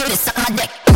you to suck my dick.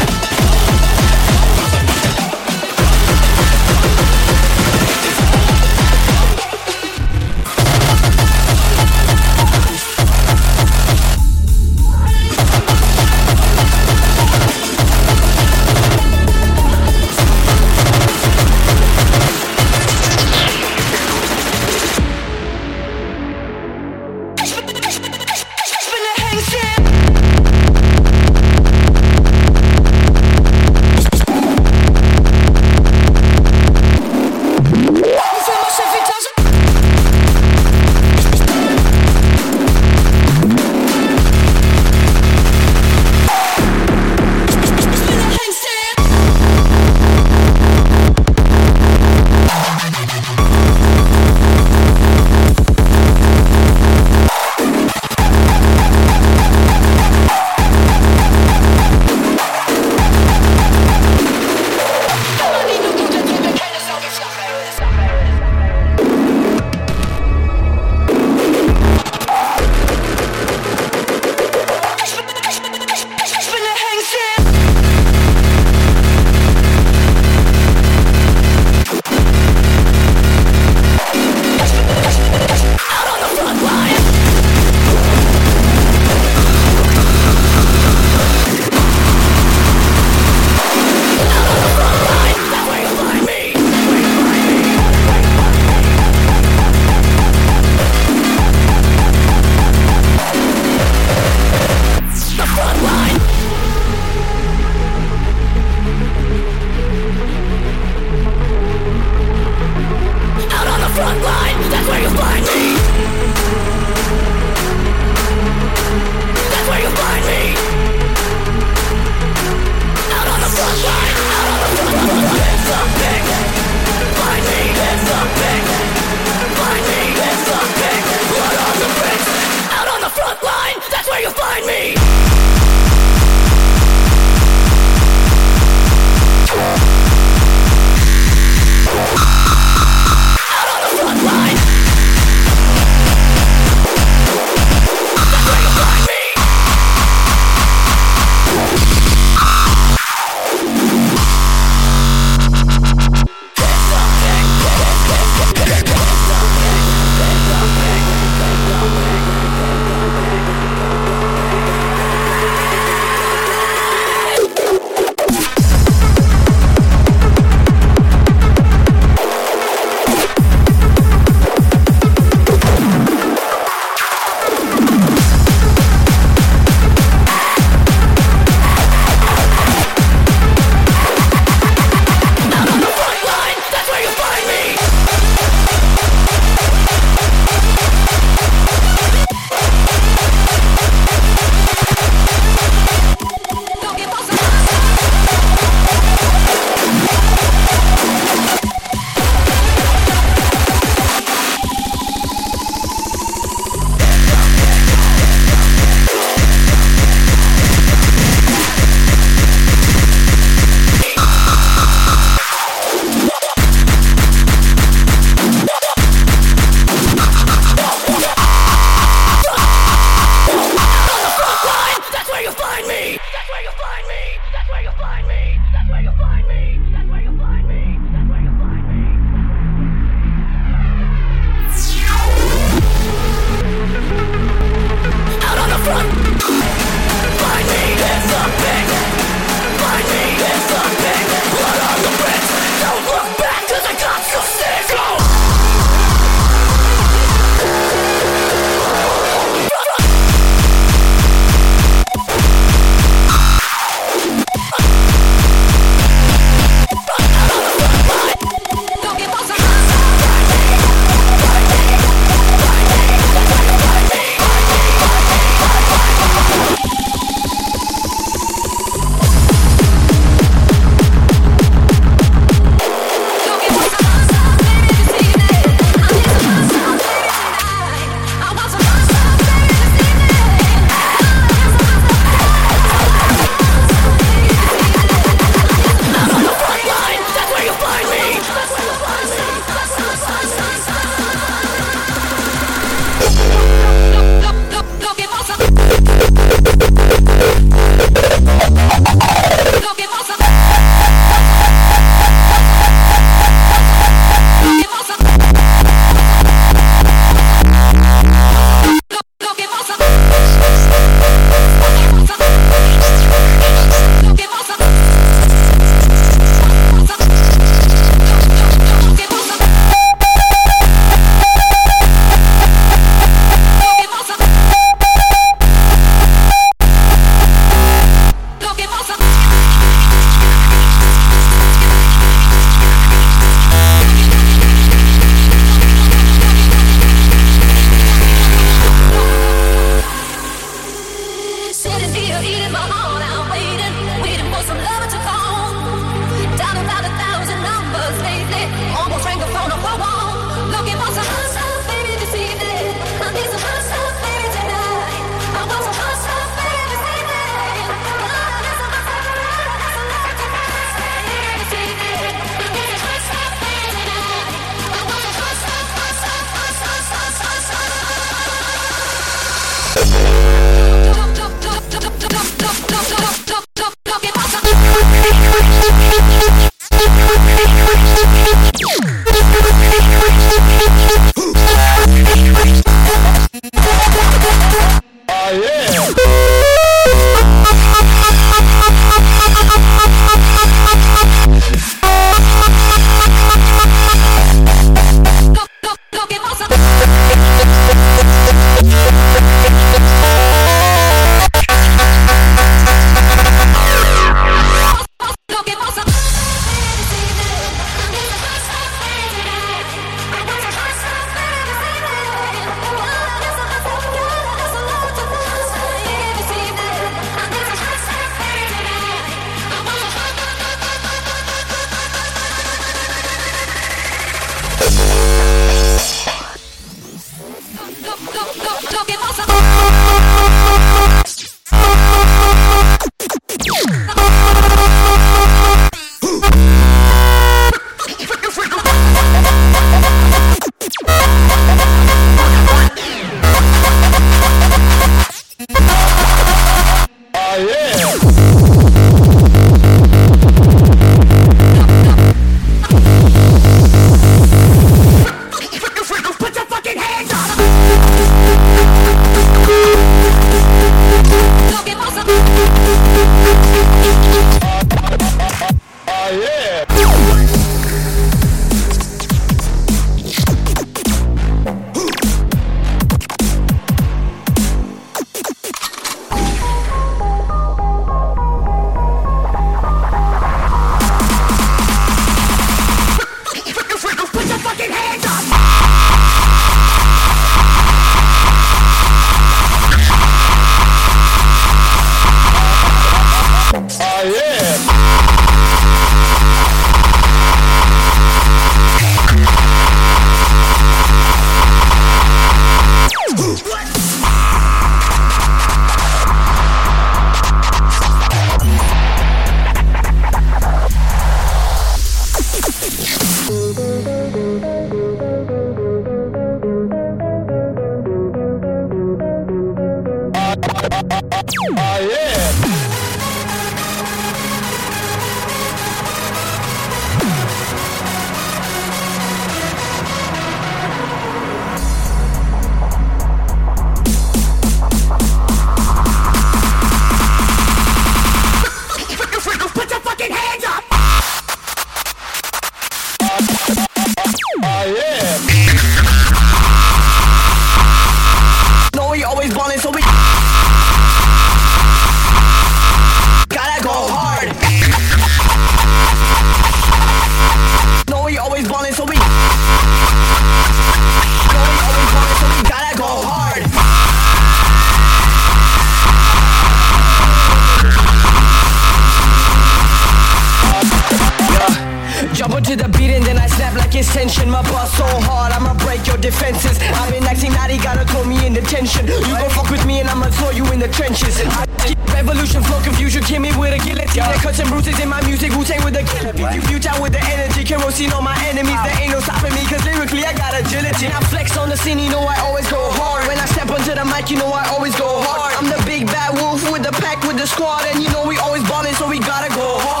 I've been acting naughty, gotta throw me in detention. You gon' fuck with me and I'ma throw you in the trenches. I keep revolution, flow, confusion, kill me with a guillotine. There cuts and bruises in my music, Wu-Tang with a killer beat. You future with the energy, kerosene on my enemies. There ain't no stopping me, cause lyrically I got agility. I flex on the scene, you know I always go hard. When I step onto the mic, you know I always go hard. I'm the big bad wolf with the pack, with the squad. And you know we always ballin', so we gotta go hard.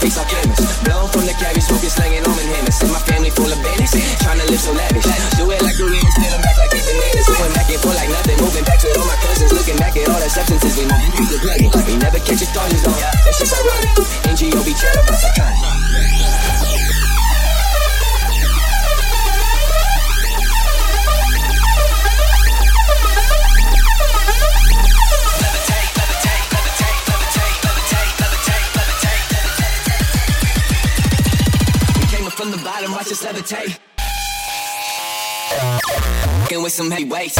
face all chemists. blow from the cabin, smoking, slanging on See My family full of bandits, trying to live so lavish. Do it like the instead I'm back like the bananas. Going back and forth like nothing, moving back to all my cousins. Looking back at all the substances we move, we the plug. We never catch a thought, just on. That's just ironic. just levitate. Fucking with some heavyweights.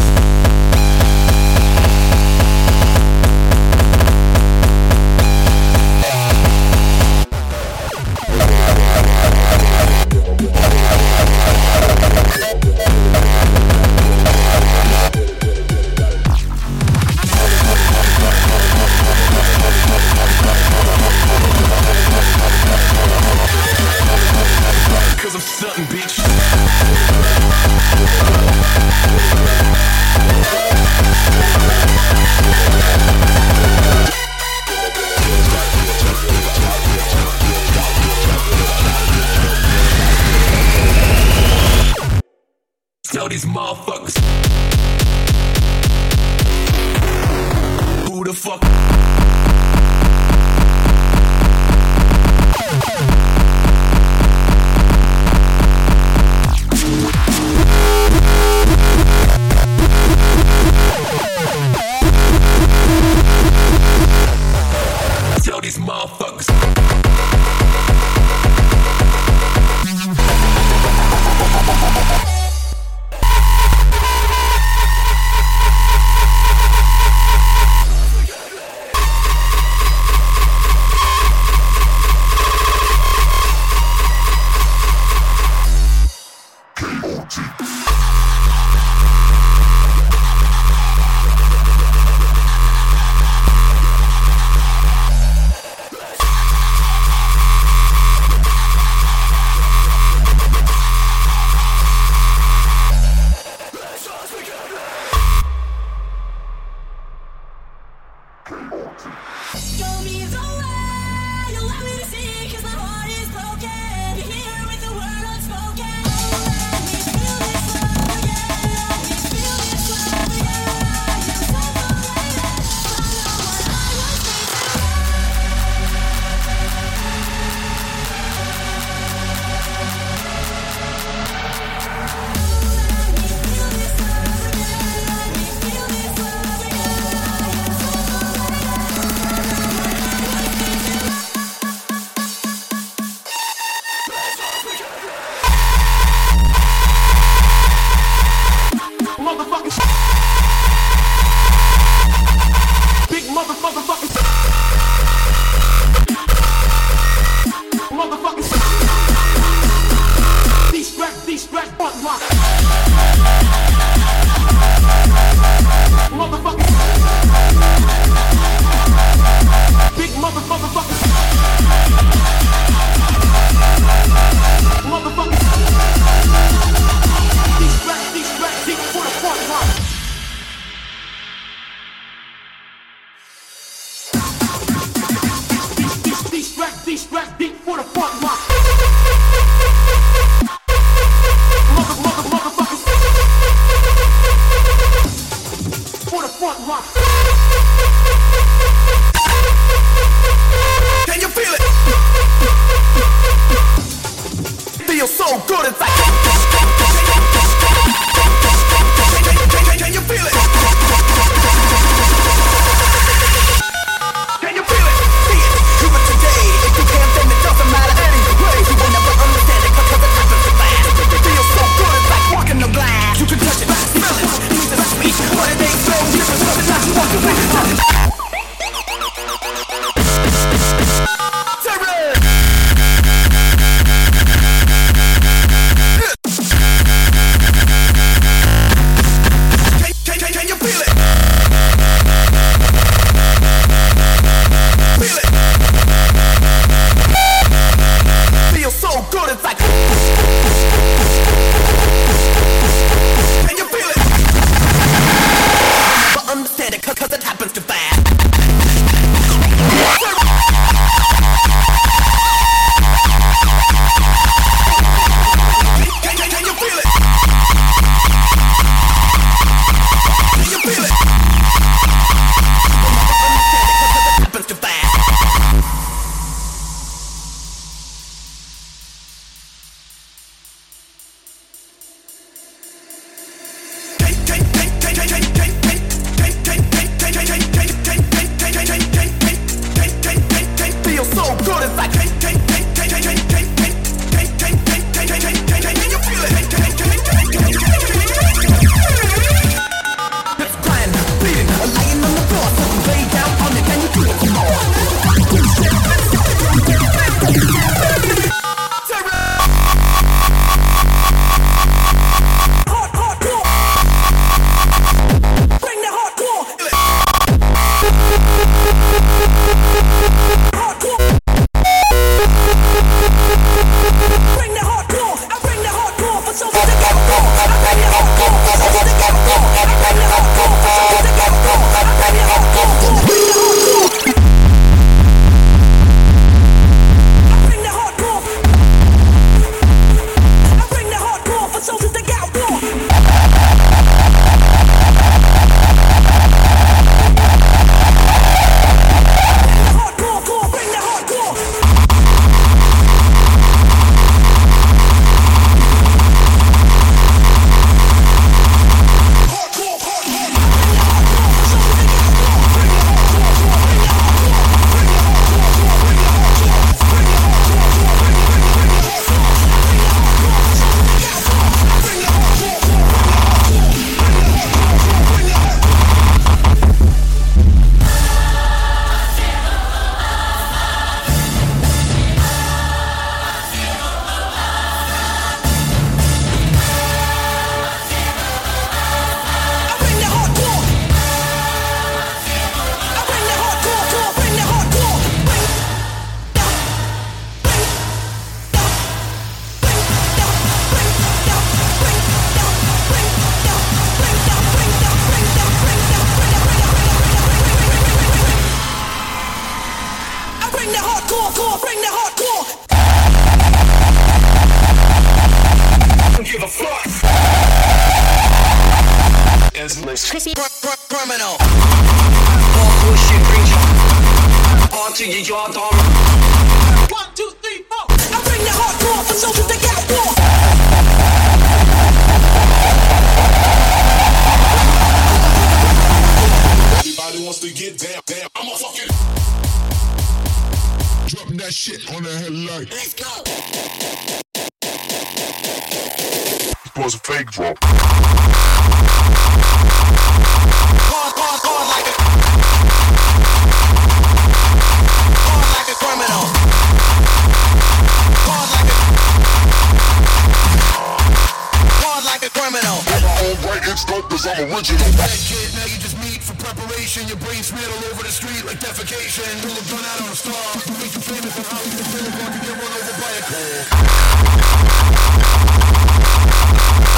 original. Bad kid, now you just meet for preparation. Your brain smeared all over the street like defecation. You look done out on a star. You make you famous on how you feel about to get run over by a car.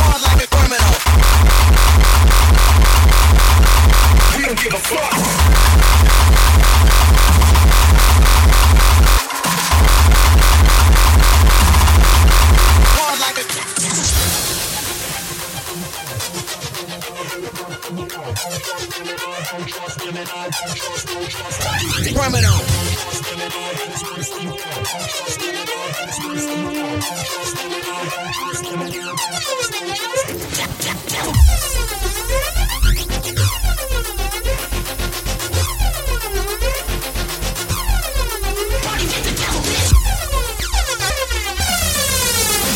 Hard like a criminal. We don't give a fuck.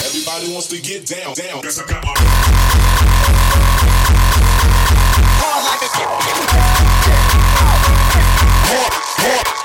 Everybody wants to get down, down. Guess I got my. More, more.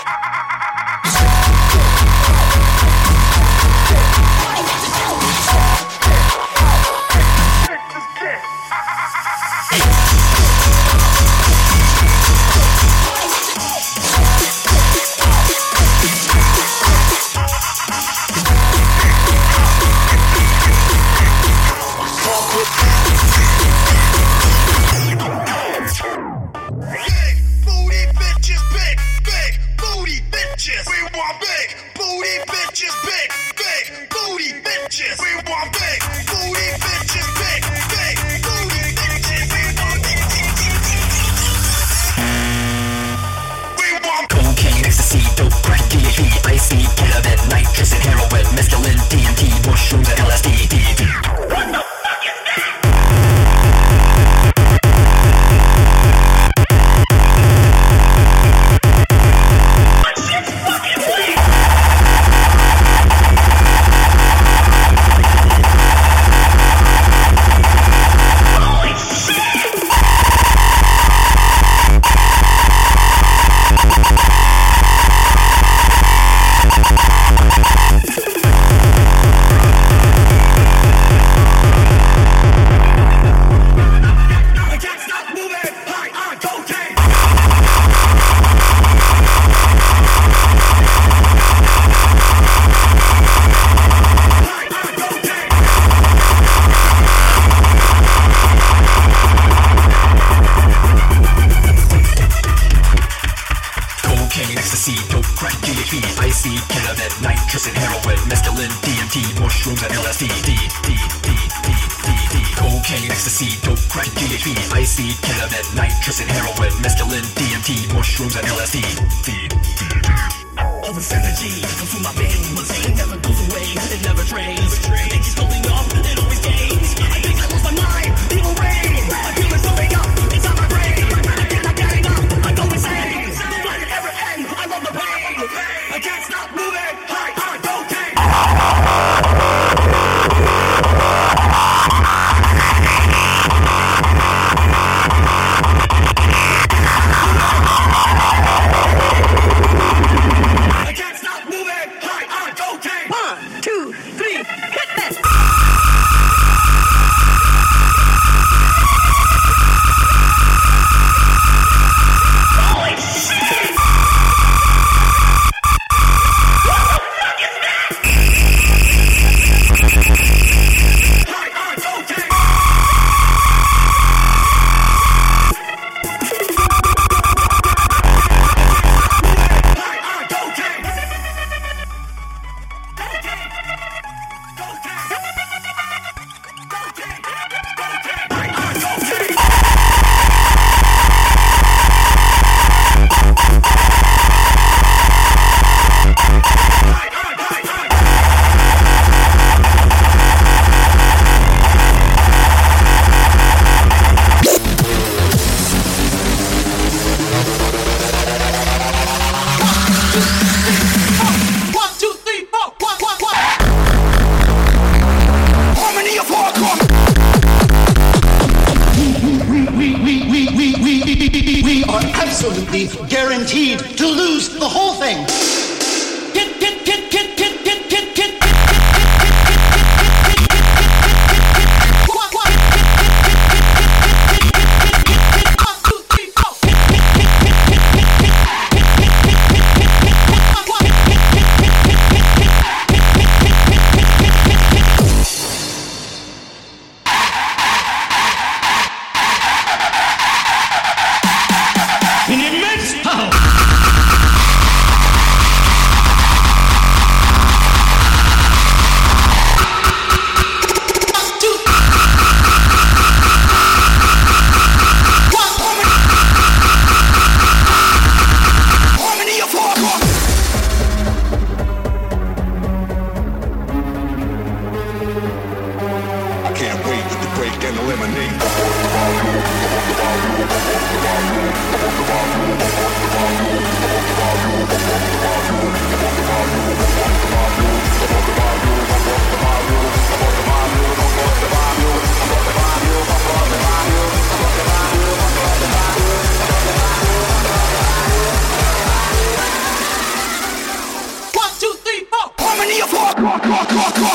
rock, rock.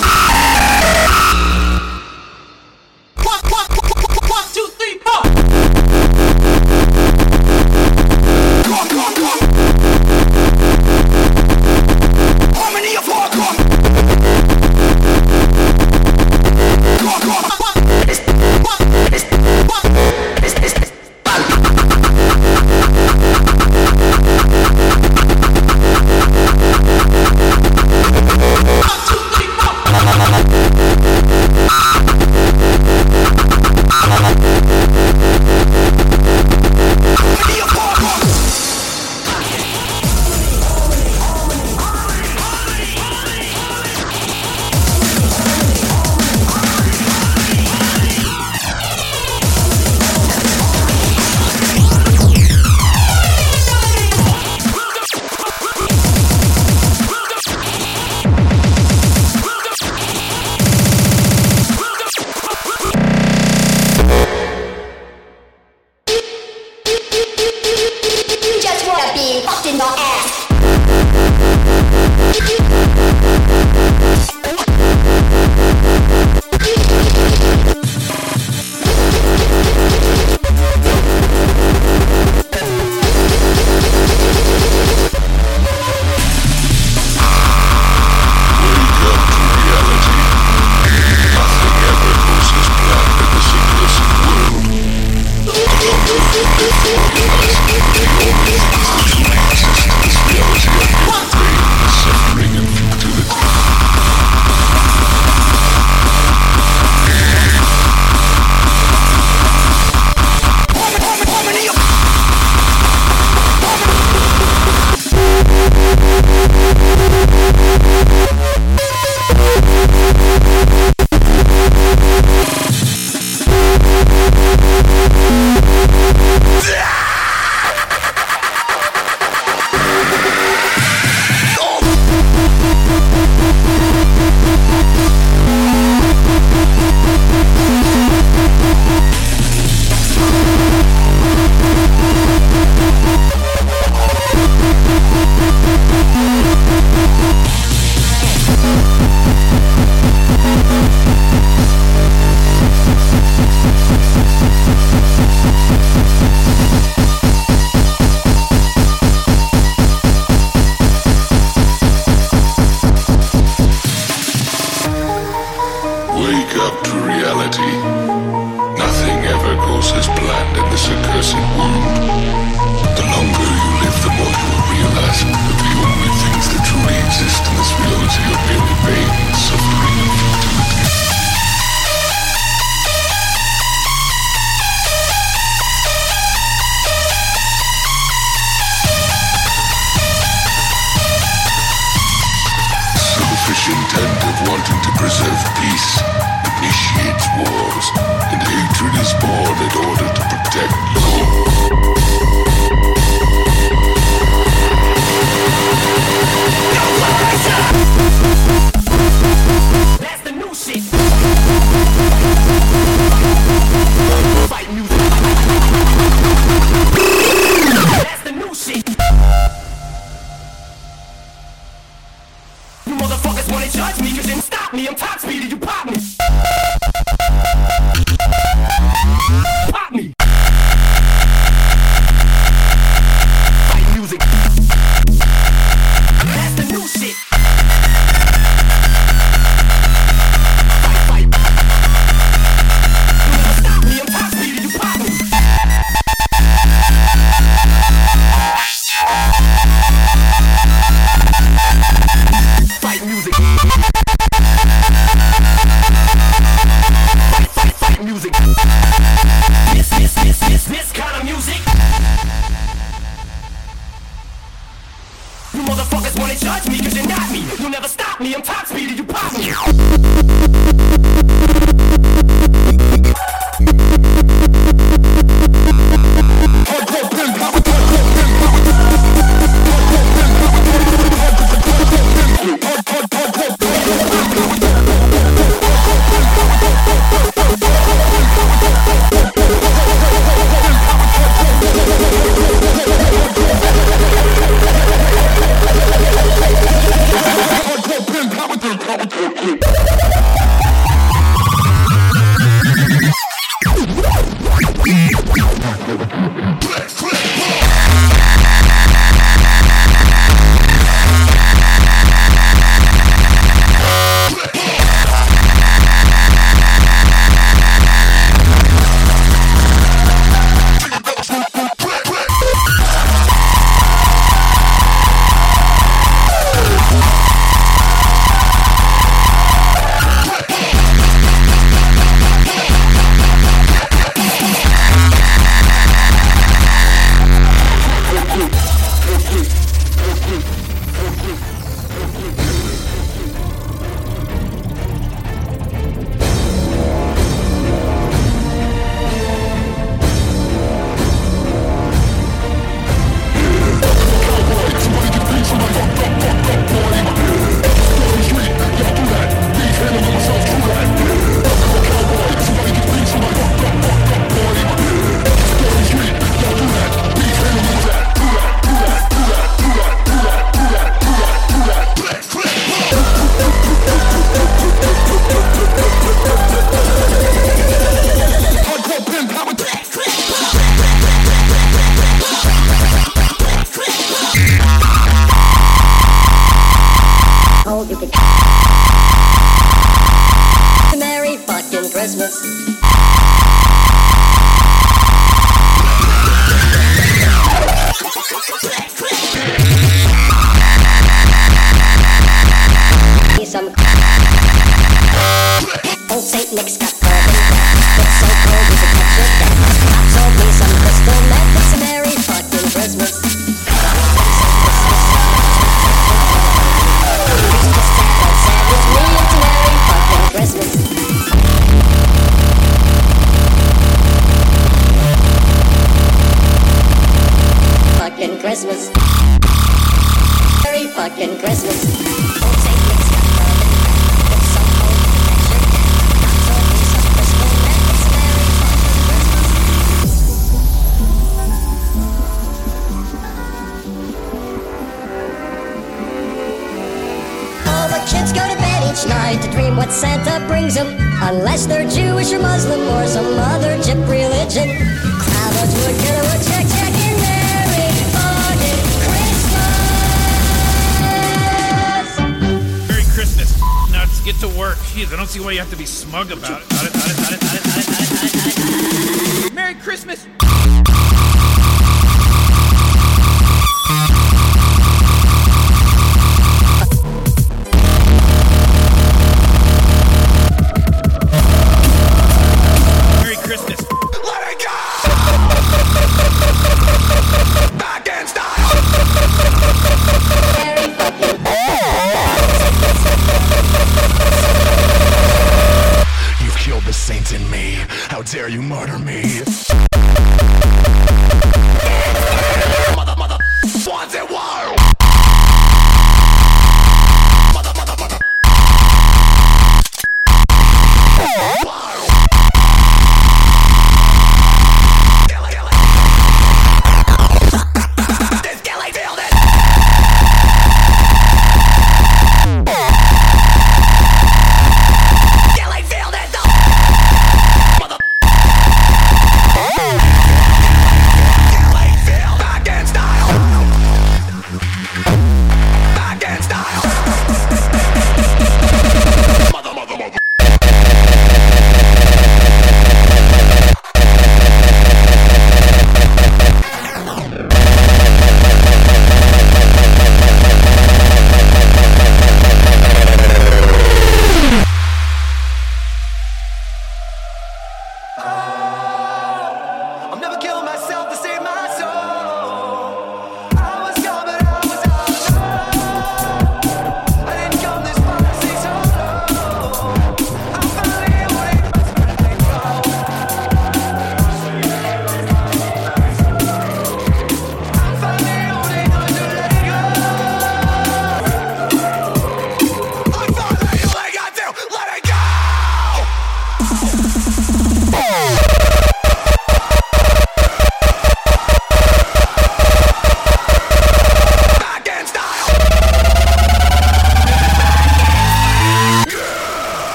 Dare you murder me?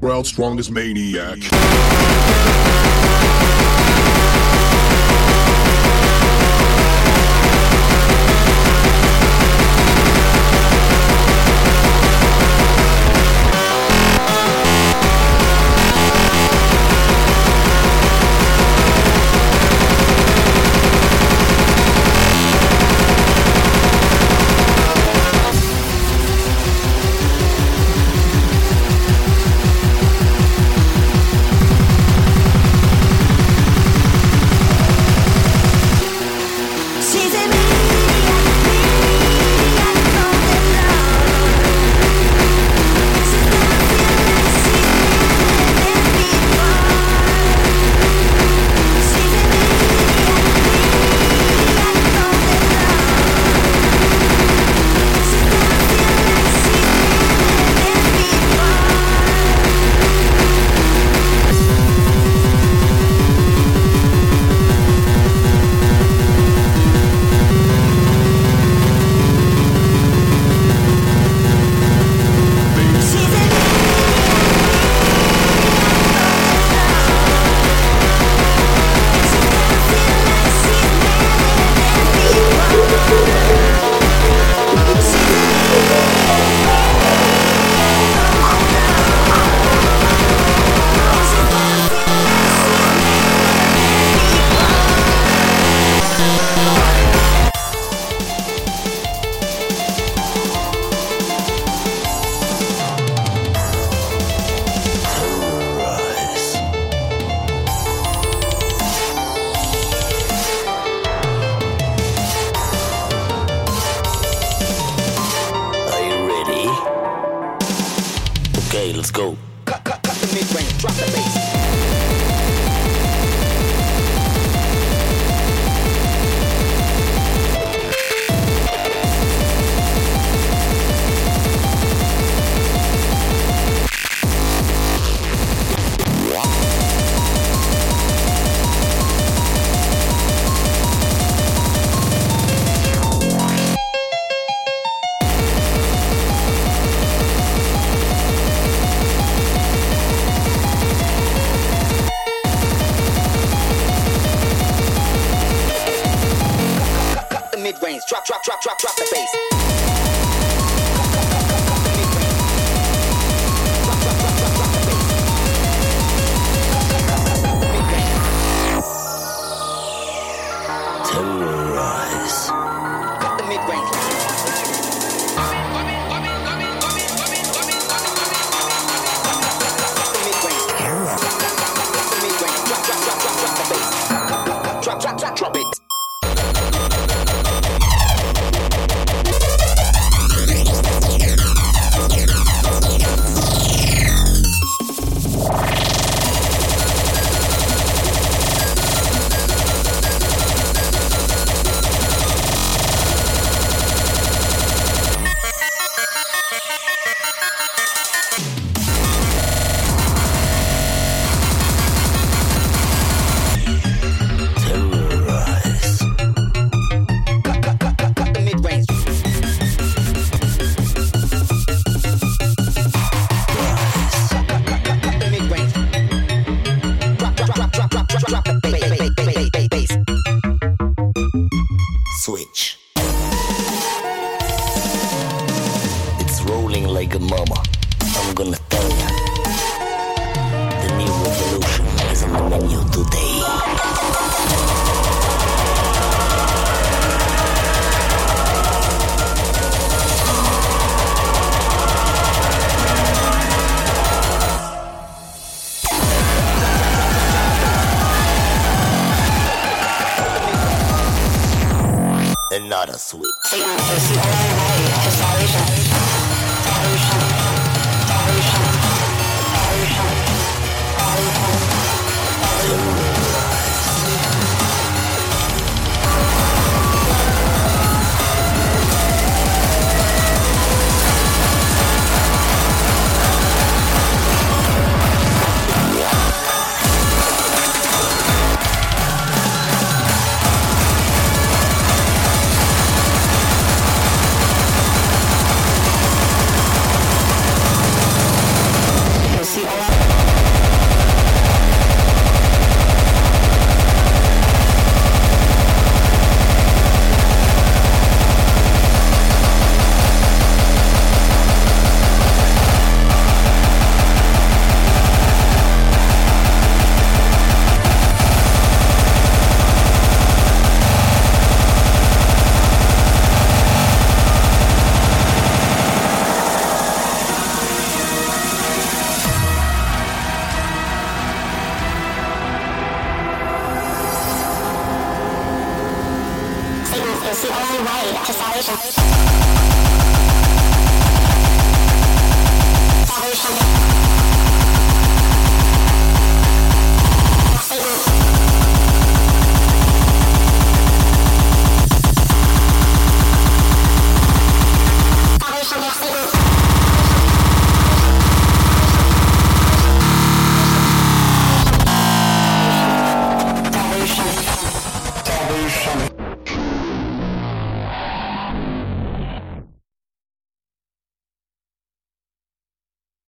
World's strongest maniac.